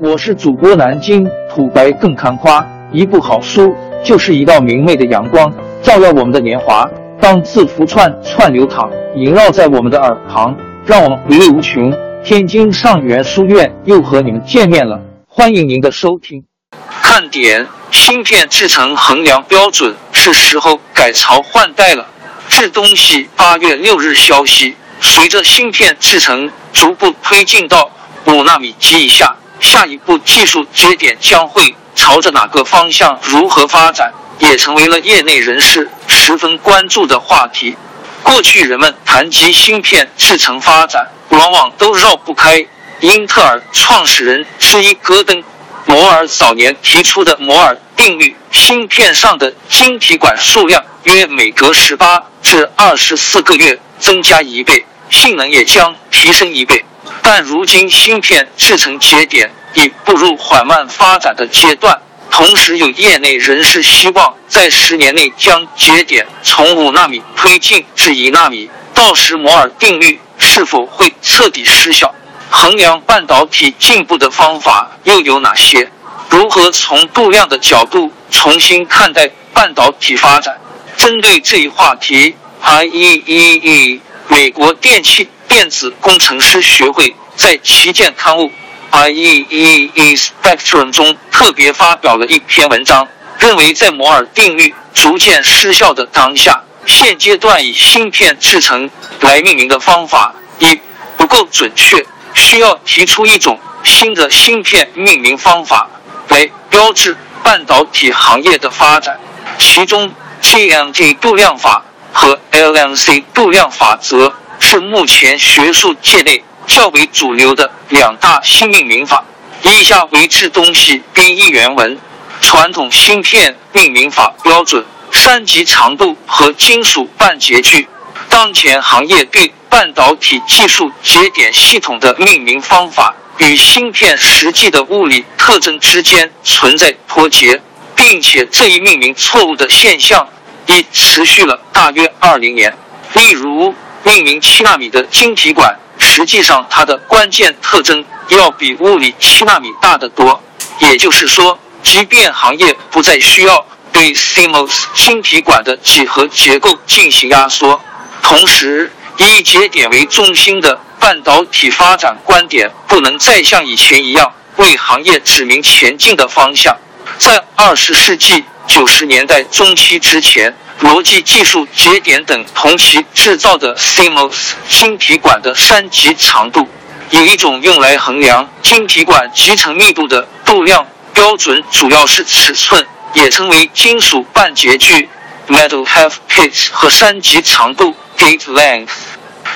我是主播南京土白更看花，一部好书就是一道明媚的阳光，照耀我们的年华。当字符串串流淌，萦绕在我们的耳旁，让我们回味无穷。天津上元书院又和你们见面了，欢迎您的收听。看点：芯片制成衡量标准是时候改朝换代了。这东西八月六日消息，随着芯片制成逐步推进到五纳米及以下。下一步技术节点将会朝着哪个方向？如何发展，也成为了业内人士十分关注的话题。过去人们谈及芯片制程发展，往往都绕不开英特尔创始人之一戈登·摩尔早年提出的摩尔定律：芯片上的晶体管数量约每隔十八至二十四个月增加一倍，性能也将提升一倍。但如今芯片制成节点已步入缓慢发展的阶段，同时有业内人士希望在十年内将节点从五纳米推进至一纳米。到时摩尔定律是否会彻底失效？衡量半导体进步的方法又有哪些？如何从度量的角度重新看待半导体发展？针对这一话题，IEEE 美国电气。电子工程师学会在旗舰刊物《IEEE Spectrum》中特别发表了一篇文章，认为在摩尔定律逐渐失效的当下，现阶段以芯片制成来命名的方法一不够准确，需要提出一种新的芯片命名方法来标志半导体行业的发展。其中，GMT 度量法和 LMC 度量法则。是目前学术界内较为主流的两大新命名法。以下为致东西编译原文：传统芯片命名法标准、三级长度和金属半截距。当前行业对半导体技术节点系统的命名方法与芯片实际的物理特征之间存在脱节，并且这一命名错误的现象已持续了大约二零年。例如。命名七纳米的晶体管，实际上它的关键特征要比物理七纳米大得多。也就是说，即便行业不再需要对 CMOS 晶体管的几何结构进行压缩，同时以节点为中心的半导体发展观点不能再像以前一样为行业指明前进的方向。在二十世纪九十年代中期之前。逻辑技术节点等同期制造的 CMOS 晶体管的三级长度，有一种用来衡量晶体管集成密度的度量标准，主要是尺寸，也称为金属半截距 （metal half pitch） 和三级长度 （gate length）。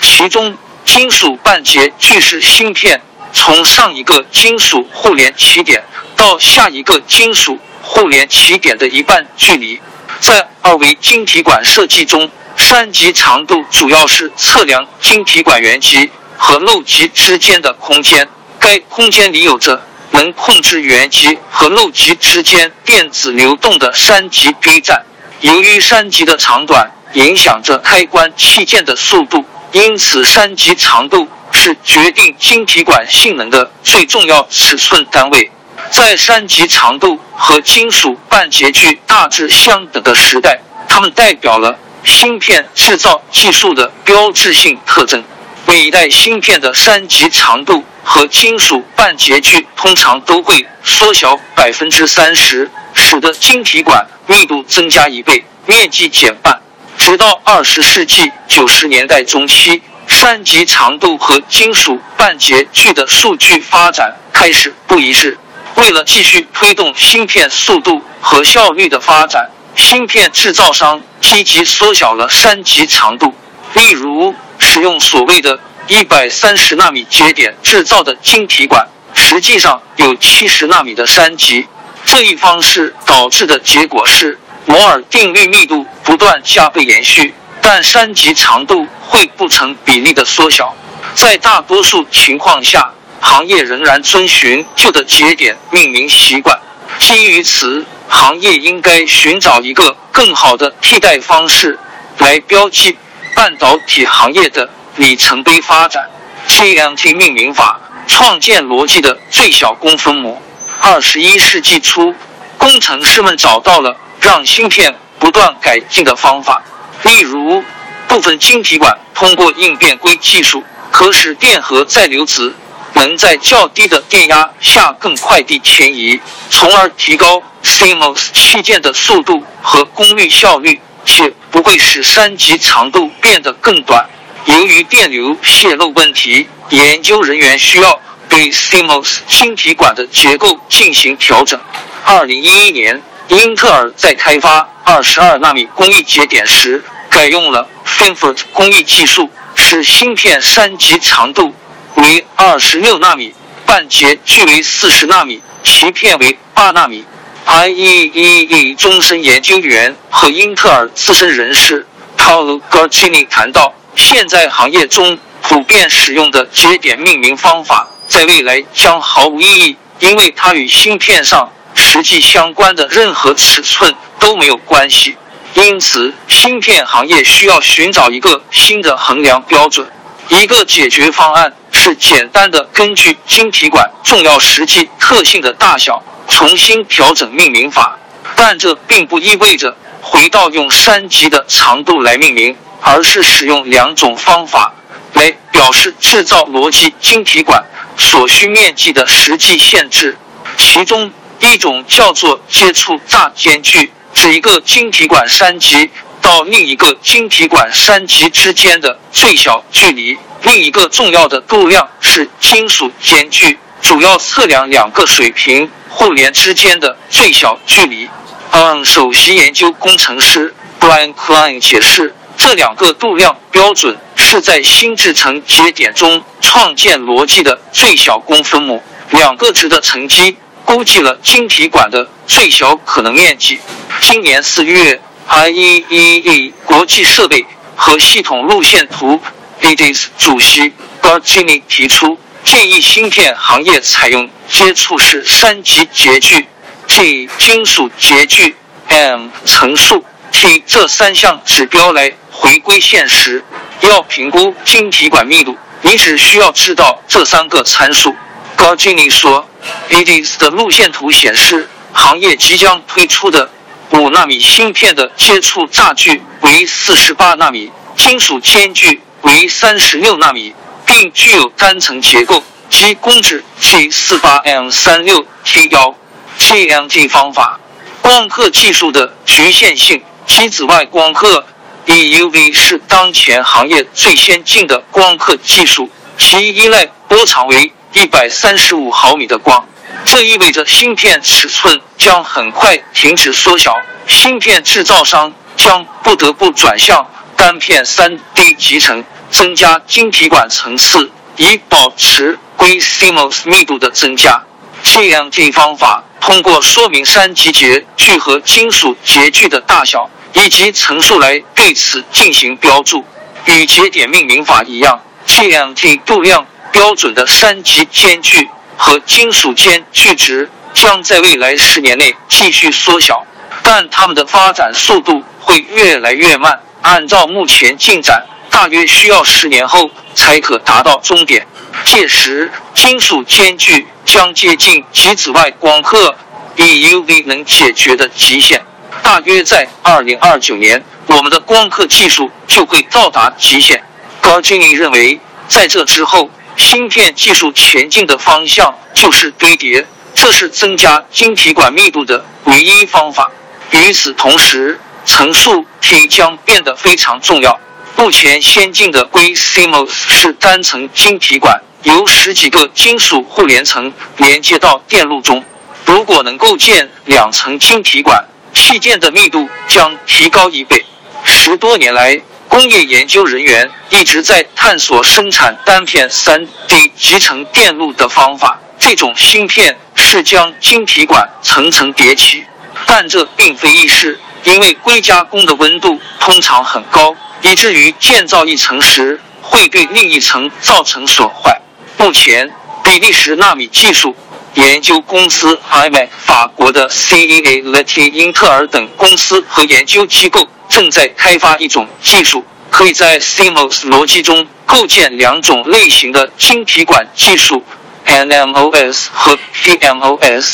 其中，金属半截距是芯片从上一个金属互联起点到下一个金属互联起点的一半距离。在二维晶体管设计中，三级长度主要是测量晶体管原极和漏极之间的空间。该空间里有着能控制原极和漏极之间电子流动的三级堆栈。由于三级的长短影响着开关器件的速度，因此三级长度是决定晶体管性能的最重要尺寸单位。在三级长度和金属半截距大致相等的时代，它们代表了芯片制造技术的标志性特征。每一代芯片的三级长度和金属半截距通常都会缩小百分之三十，使得晶体管密度增加一倍，面积减半。直到二十世纪九十年代中期，三级长度和金属半截距的数据发展开始不一致。为了继续推动芯片速度和效率的发展，芯片制造商积极缩小了三级长度。例如，使用所谓的一百三十纳米节点制造的晶体管，实际上有七十纳米的三级。这一方式导致的结果是，摩尔定律密度不断加倍延续，但三级长度会不成比例的缩小。在大多数情况下。行业仍然遵循旧的节点命名习惯，基于此，行业应该寻找一个更好的替代方式来标记半导体行业的里程碑发展。TMT 命名法创建逻辑的最小公分母。二十一世纪初，工程师们找到了让芯片不断改进的方法，例如，部分晶体管通过应变硅技术，可使电荷载流子能在较低的电压下更快地迁移，从而提高 CMOS 器件的速度和功率效率，且不会使三级长度变得更短。由于电流泄漏问题，研究人员需要。对 CMOS 晶体管的结构进行调整。二零一一年，英特尔在开发二十二纳米工艺节点时，改用了 FinFET 工艺技术，使芯片三级长度为二十六纳米，半截距为四十纳米，鳍片为八纳米。IEEE 终身研究员和英特尔资深人士 Paul Gargini 谈到，现在行业中普遍使用的节点命名方法。在未来将毫无意义，因为它与芯片上实际相关的任何尺寸都没有关系。因此，芯片行业需要寻找一个新的衡量标准。一个解决方案是简单的根据晶体管重要实际特性的大小重新调整命名法，但这并不意味着回到用三级的长度来命名，而是使用两种方法来表示制造逻辑晶体管。所需面积的实际限制，其中一种叫做接触栅间距，指一个晶体管三级到另一个晶体管三级之间的最小距离。另一个重要的度量是金属间距，主要测量两个水平互联之间的最小距离。嗯，首席研究工程师 Brian Klein 解释。这两个度量标准是在新制程节点中创建逻辑的最小公分母。两个值的乘积估计了晶体管的最小可能面积。今年四月，IEEE 国际设备和系统路线图 （EDS） 主席 Gargini 提出，建议芯片行业采用接触式三级截距 （G）、金属截距 （M）、层数 （T） 这三项指标来。回归现实，要评估晶体管密度，你只需要知道这三个参数。高经理说，ADS 的路线图显示，行业即将推出的五纳米芯片的接触栅距为四十八纳米，金属间距为三十六纳米，并具有单层结构及公制 G 四八 M 三六 T 幺 GMT 方法。光刻技术的局限性及紫外光刻。EUV 是当前行业最先进的光刻技术，其依赖波长为一百三十五毫米的光，这意味着芯片尺寸将很快停止缩小，芯片制造商将不得不转向单片 3D 集成，增加晶体管层次，以保持硅 CMOS 密度的增加。这样这方法通过说明三级节距和金属节距的大小。以及层数来对此进行标注，与节点命名法一样，GMT 度量标准的三级间距和金属间距值将在未来十年内继续缩小，但它们的发展速度会越来越慢。按照目前进展，大约需要十年后才可达到终点。届时，金属间距将接近极紫外光刻 EUV 能解决的极限。大约在二零二九年，我们的光刻技术就会到达极限。高经理认为，在这之后，芯片技术前进的方向就是堆叠，这是增加晶体管密度的唯一方法。与此同时，层数 T 将变得非常重要。目前先进的硅 CMOS 是单层晶体管，由十几个金属互联层连接到电路中。如果能构建两层晶体管，器件的密度将提高一倍。十多年来，工业研究人员一直在探索生产单片 3D 集成电路的方法。这种芯片是将晶体管层层叠起，但这并非易事，因为硅加工的温度通常很高，以至于建造一层时会对另一层造成损坏。目前，比利时纳米技术。研究公司 IME、法国的 CEA、l e t i 英特尔等公司和研究机构正在开发一种技术，可以在 CMOS 逻辑中构建两种类型的晶体管技术 NMOS 和 PMOS。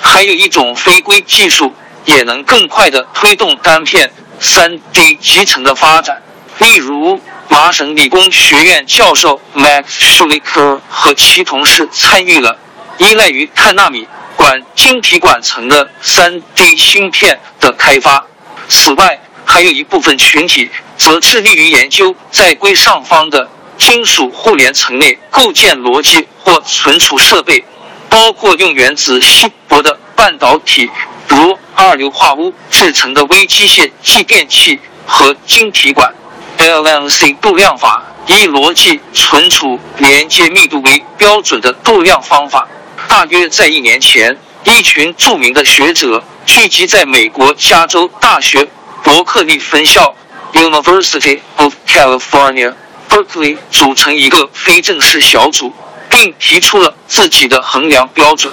还有一种非硅技术，也能更快的推动单片 3D 集成的发展。例如，麻省理工学院教授 Max s h u l i k e r 和其同事参与了依赖于碳纳米管晶体管层的 3D 芯片的开发。此外，还有一部分群体则致力于研究在硅上方的金属互联层内构建逻辑或存储设备。包括用原子稀薄的半导体，如二硫化钨制成的微机械继电器和晶体管。LMC 度量法以逻辑存储连接密度为标准的度量方法。大约在一年前，一群著名的学者聚集在美国加州大学伯克利分校 （University of California, Berkeley） 组成一个非正式小组。并提出了自己的衡量标准。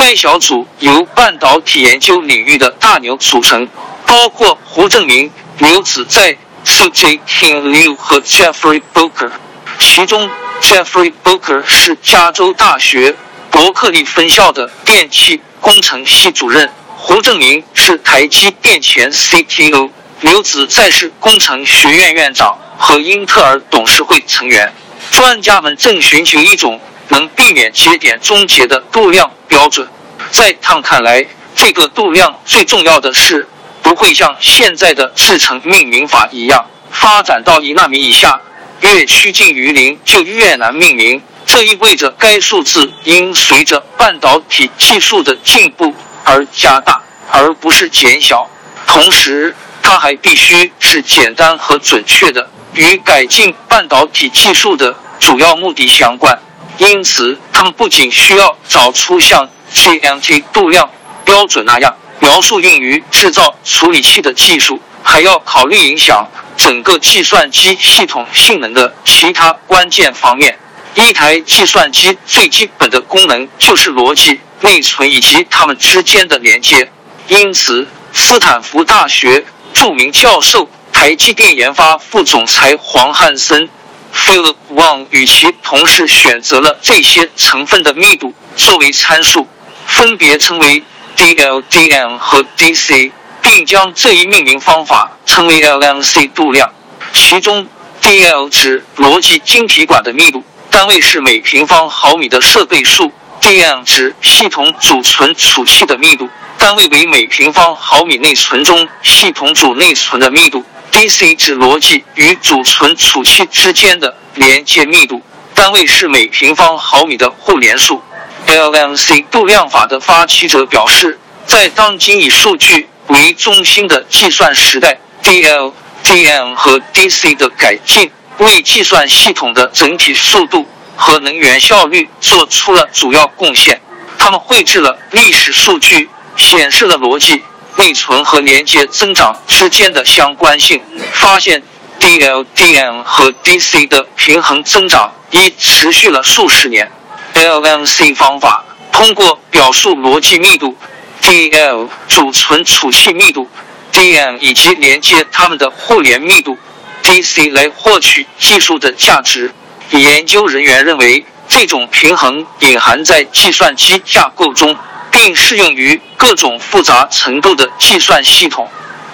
该小组由半导体研究领域的大牛组成，包括胡正明、刘子在、C.J. King Liu 和 Jeffrey Booker。其中，Jeffrey Booker 是加州大学伯克利分校的电气工程系主任，胡正明是台积电前 CTO，刘子在是工程学院院长和英特尔董事会成员。专家们正寻求一种。能避免节点终结的度量标准，在他看来，这个度量最重要的是不会像现在的制程命名法一样发展到一纳米以下，越趋近于零就越难命名。这意味着该数字应随着半导体技术的进步而加大，而不是减小。同时，它还必须是简单和准确的，与改进半导体技术的主要目的相关。因此，他们不仅需要找出像 GMT 度量标准那样描述用于制造处理器的技术，还要考虑影响整个计算机系统性能的其他关键方面。一台计算机最基本的功能就是逻辑、内存以及它们之间的连接。因此，斯坦福大学著名教授、台积电研发副总裁黄汉森。Philip Wang 与其同事选择了这些成分的密度作为参数，分别称为 DLDM 和 DC，并将这一命名方法称为 LMC 度量。其中，DL 指逻辑晶体管的密度，单位是每平方毫米的设备数；DM 指系统主存储器的密度，单位为每平方毫米内存中系统主内存的密度。DC 指逻辑与主存储器之间的连接密度，单位是每平方毫米的互联数。LMC 度量法的发起者表示，在当今以数据为中心的计算时代，DL、DM 和 DC 的改进为计算系统的整体速度和能源效率做出了主要贡献。他们绘制了历史数据，显示了逻辑。内存和连接增长之间的相关性，发现 DLDM 和 DC 的平衡增长已持续了数十年。LMC 方法通过表述逻辑密度、DL 主存储器密度、DM 以及连接它们的互联密度 DC 来获取技术的价值。研究人员认为，这种平衡隐含在计算机架构中。并适用于各种复杂程度的计算系统，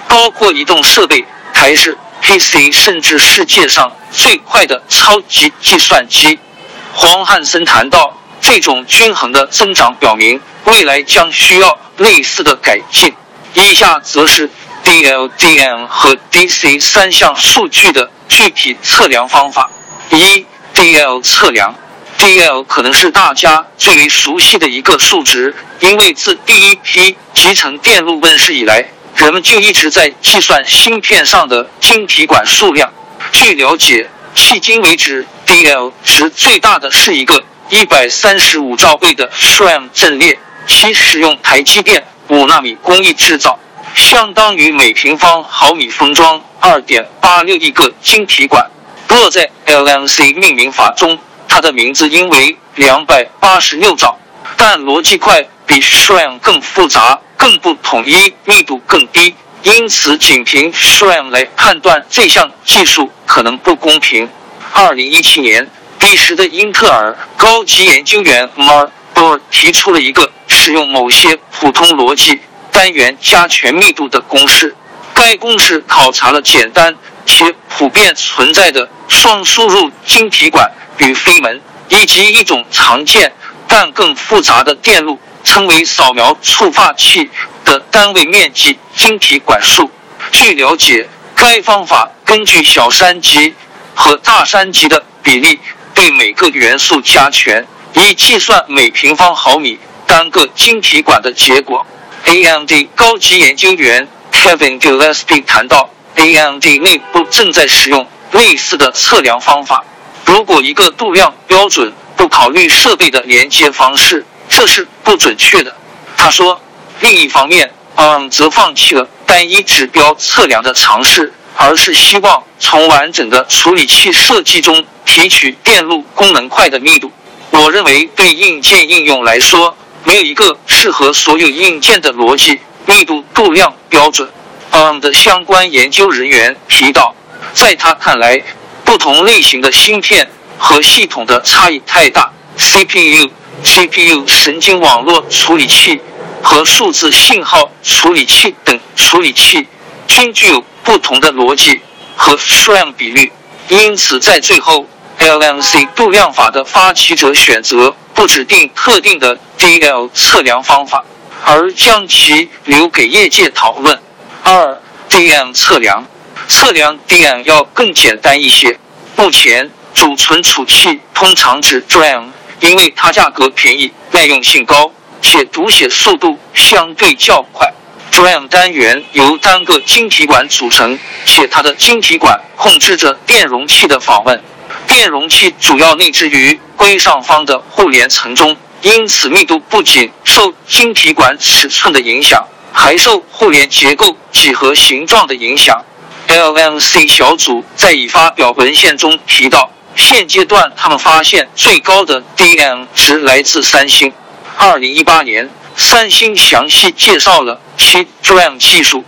包括移动设备、台式 PC，甚至世界上最快的超级计算机。黄汉森谈到，这种均衡的增长表明未来将需要类似的改进。以下则是 DLDM 和 DC 三项数据的具体测量方法：一、DL 测量。DL 可能是大家最为熟悉的一个数值，因为自第一批集成电路问世以来，人们就一直在计算芯片上的晶体管数量。据了解，迄今为止，DL 值最大的是一个一百三十五兆倍的 SRAM 阵列，其使用台积电五纳米工艺制造，相当于每平方毫米封装二点八六亿个晶体管。若在 LMC 命名法中，它的名字应为两百八十六兆，但逻辑块比 Shram 更复杂、更不统一、密度更低，因此仅凭 Shram 来判断这项技术可能不公平。二零一七年彼时的英特尔高级研究员 Marbor 提出了一个使用某些普通逻辑单元加权密度的公式。该公式考察了简单且普遍存在的双输入晶体管与飞门，以及一种常见但更复杂的电路，称为扫描触发器的单位面积晶体管数。据了解，该方法根据小三级和大三级的比例。对每个元素加权，以计算每平方毫米单个晶体管的结果。AMD 高级研究员 Kevin Gillespie 谈到，AMD 内部正在使用类似的测量方法。如果一个度量标准不考虑设备的连接方式，这是不准确的。他说，另一方面，ARM 则放弃了单一指标测量的尝试。而是希望从完整的处理器设计中提取电路功能块的密度。我认为对硬件应用来说，没有一个适合所有硬件的逻辑密度度量标准。ARM 的相关研究人员提到，在他看来，不同类型的芯片和系统的差异太大，CPU、GPU、神经网络处理器和数字信号处理器等处理器均具有。不同的逻辑和数量比率，因此在最后，LMC 度量法的发起者选择不指定特定的 DL 测量方法，而将其留给业界讨论。二 DM 测量，测量 DM 要更简单一些。目前主存储器通常指 DRAM，因为它价格便宜、耐用性高，且读写速度相对较快。DRAM 单元由单个晶体管组成，且它的晶体管控制着电容器的访问。电容器主要内置于硅上方的互联层中，因此密度不仅受晶体管尺寸的影响，还受互联结构几何形状的影响。LMC 小组在已发表文献中提到，现阶段他们发现最高的 DM 值来自三星。二零一八年。三星详细介绍了其 DRAM 技术，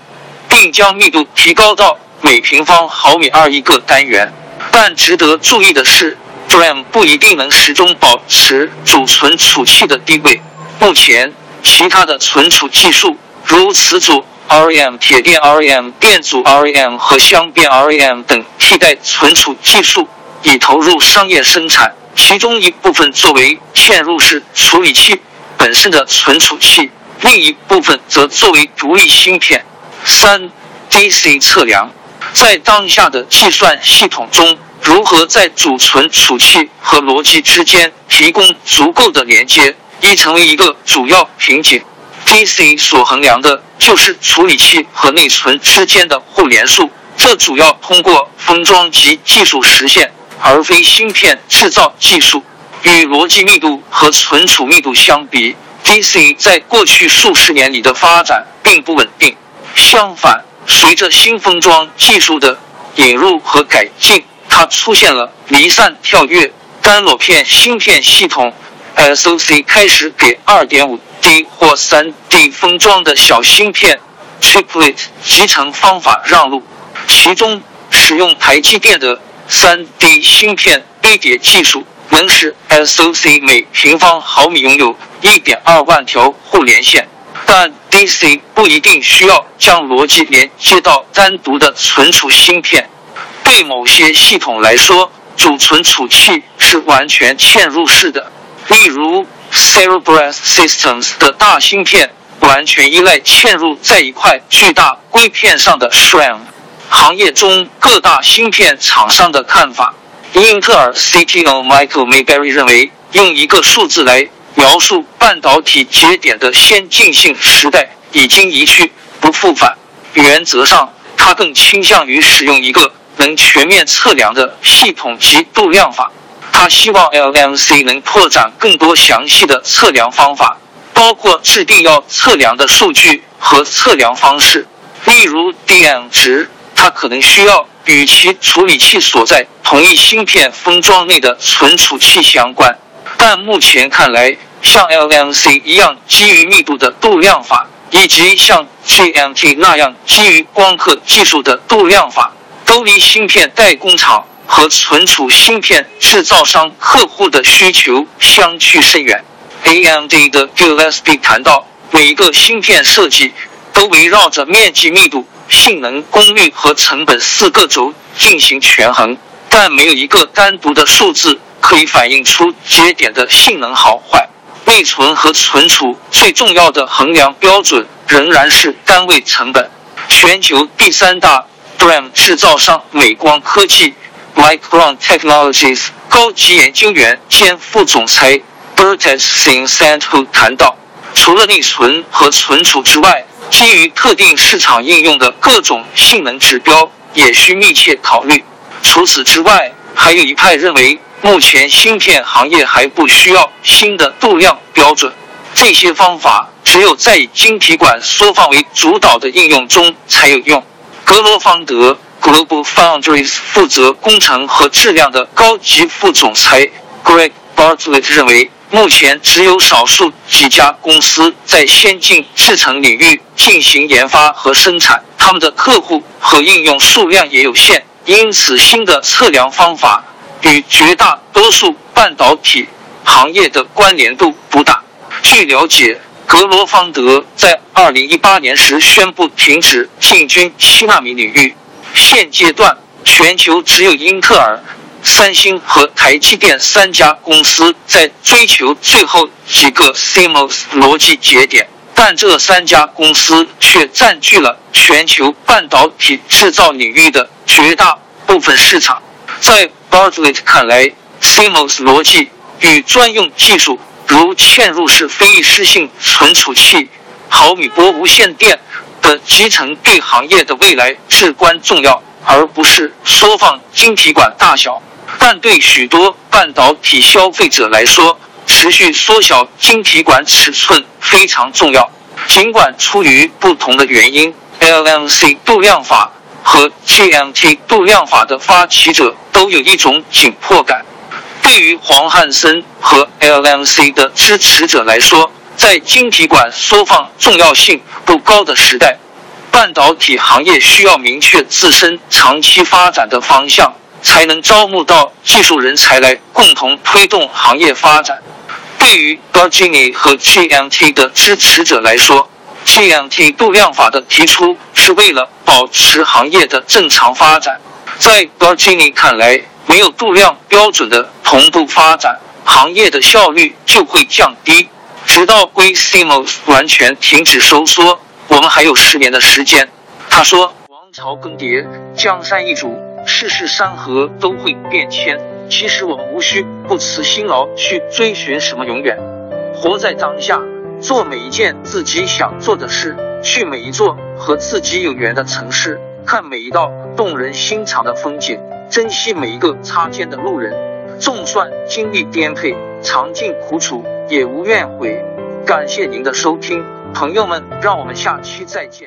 并将密度提高到每平方毫米二一个单元。但值得注意的是，DRAM 不一定能始终保持主存储器的地位。目前，其他的存储技术，如磁阻 RAM、铁电 RAM、电阻 RAM 和相变 RAM 等替代存储技术，已投入商业生产。其中一部分作为嵌入式处理器。本身的存储器，另一部分则作为独立芯片。三 DC 测量，在当下的计算系统中，如何在主存储器和逻辑之间提供足够的连接，已成为一个主要瓶颈。DC 所衡量的就是处理器和内存之间的互联数，这主要通过封装及技术实现，而非芯片制造技术。与逻辑密度和存储密度相比，DC 在过去数十年里的发展并不稳定。相反，随着新封装技术的引入和改进，它出现了离散跳跃。单裸片芯片系统 SoC 开始给二点五 D 或 3D 封装的小芯片 Triplet 集成方法让路，其中使用台积电的 3D 芯片堆叠技术。能使 SoC 每平方毫米拥有1.2万条互联线，但 DC 不一定需要将逻辑连接到单独的存储芯片。对某些系统来说，主存储器是完全嵌入式的，例如 Cerebras Systems 的大芯片完全依赖嵌入在一块巨大硅片上的 SRAM。行业中各大芯片厂商的看法。英特尔 CTO Michael Mayberry 认为，用一个数字来描述半导体节点的先进性时代已经一去不复返。原则上，他更倾向于使用一个能全面测量的系统级度量法。他希望 LMC 能拓展更多详细的测量方法，包括制定要测量的数据和测量方式，例如 DM 值。它可能需要。与其处理器所在同一芯片封装内的存储器相关，但目前看来，像 LMC 一样基于密度的度量法，以及像 GMT 那样基于光刻技术的度量法，都离芯片代工厂和存储芯片制造商客户的需求相去甚远。AMD 的 Gillespie 谈到，每一个芯片设计都围绕着面积、密度、性能、功率和成本四个轴进行权衡，但没有一个单独的数字可以反映出节点的性能好坏。内存和存储最重要的衡量标准仍然是单位成本。全球第三大 DRAM 制造商美光科技 （Micron Technologies） 高级研究员兼副总裁 Bertes Sin Santu 谈到，除了内存和存储之外，基于特定市场应用的各种性能指标也需密切考虑。除此之外，还有一派认为。目前芯片行业还不需要新的度量标准，这些方法只有在以晶体管缩放为主导的应用中才有用。格罗方德 （Global Foundries） 负责工程和质量的高级副总裁 Greg Bartlett 认为，目前只有少数几家公司在先进制程领域进行研发和生产，他们的客户和应用数量也有限，因此新的测量方法。与绝大多数半导体行业的关联度不大。据了解，格罗方德在二零一八年时宣布停止进军七纳米领域。现阶段，全球只有英特尔、三星和台积电三家公司在追求最后几个 CMOS 逻辑节点，但这三家公司却占据了全球半导体制造领域的绝大部分市场。在 Bartlett 看来，CMOS 逻辑与专用技术，如嵌入式非易失性存储器、毫米波无线电的集成，对行业的未来至关重要，而不是缩放晶体管大小。但对许多半导体消费者来说，持续缩小晶体管尺寸非常重要。尽管出于不同的原因，LMC 度量法。和 GMT 度量法的发起者都有一种紧迫感。对于黄汉森和 LMC 的支持者来说，在晶体管缩放重要性不高的时代，半导体行业需要明确自身长期发展的方向，才能招募到技术人才来共同推动行业发展。对于 g a r g i n i 和 GMT 的支持者来说，GMT 度量法的提出是为了保持行业的正常发展。在 g a r g i n i 看来，没有度量标准的同步发展，行业的效率就会降低。直到硅 CMOS 完全停止收缩，我们还有十年的时间。他说：“王朝更迭，江山易主，世事山河都会变迁。其实我们无需不辞辛劳去追寻什么永远，活在当下。”做每一件自己想做的事，去每一座和自己有缘的城市，看每一道动人心肠的风景，珍惜每一个擦肩的路人。纵算经历颠沛，尝尽苦楚，也无怨悔。感谢您的收听，朋友们，让我们下期再见。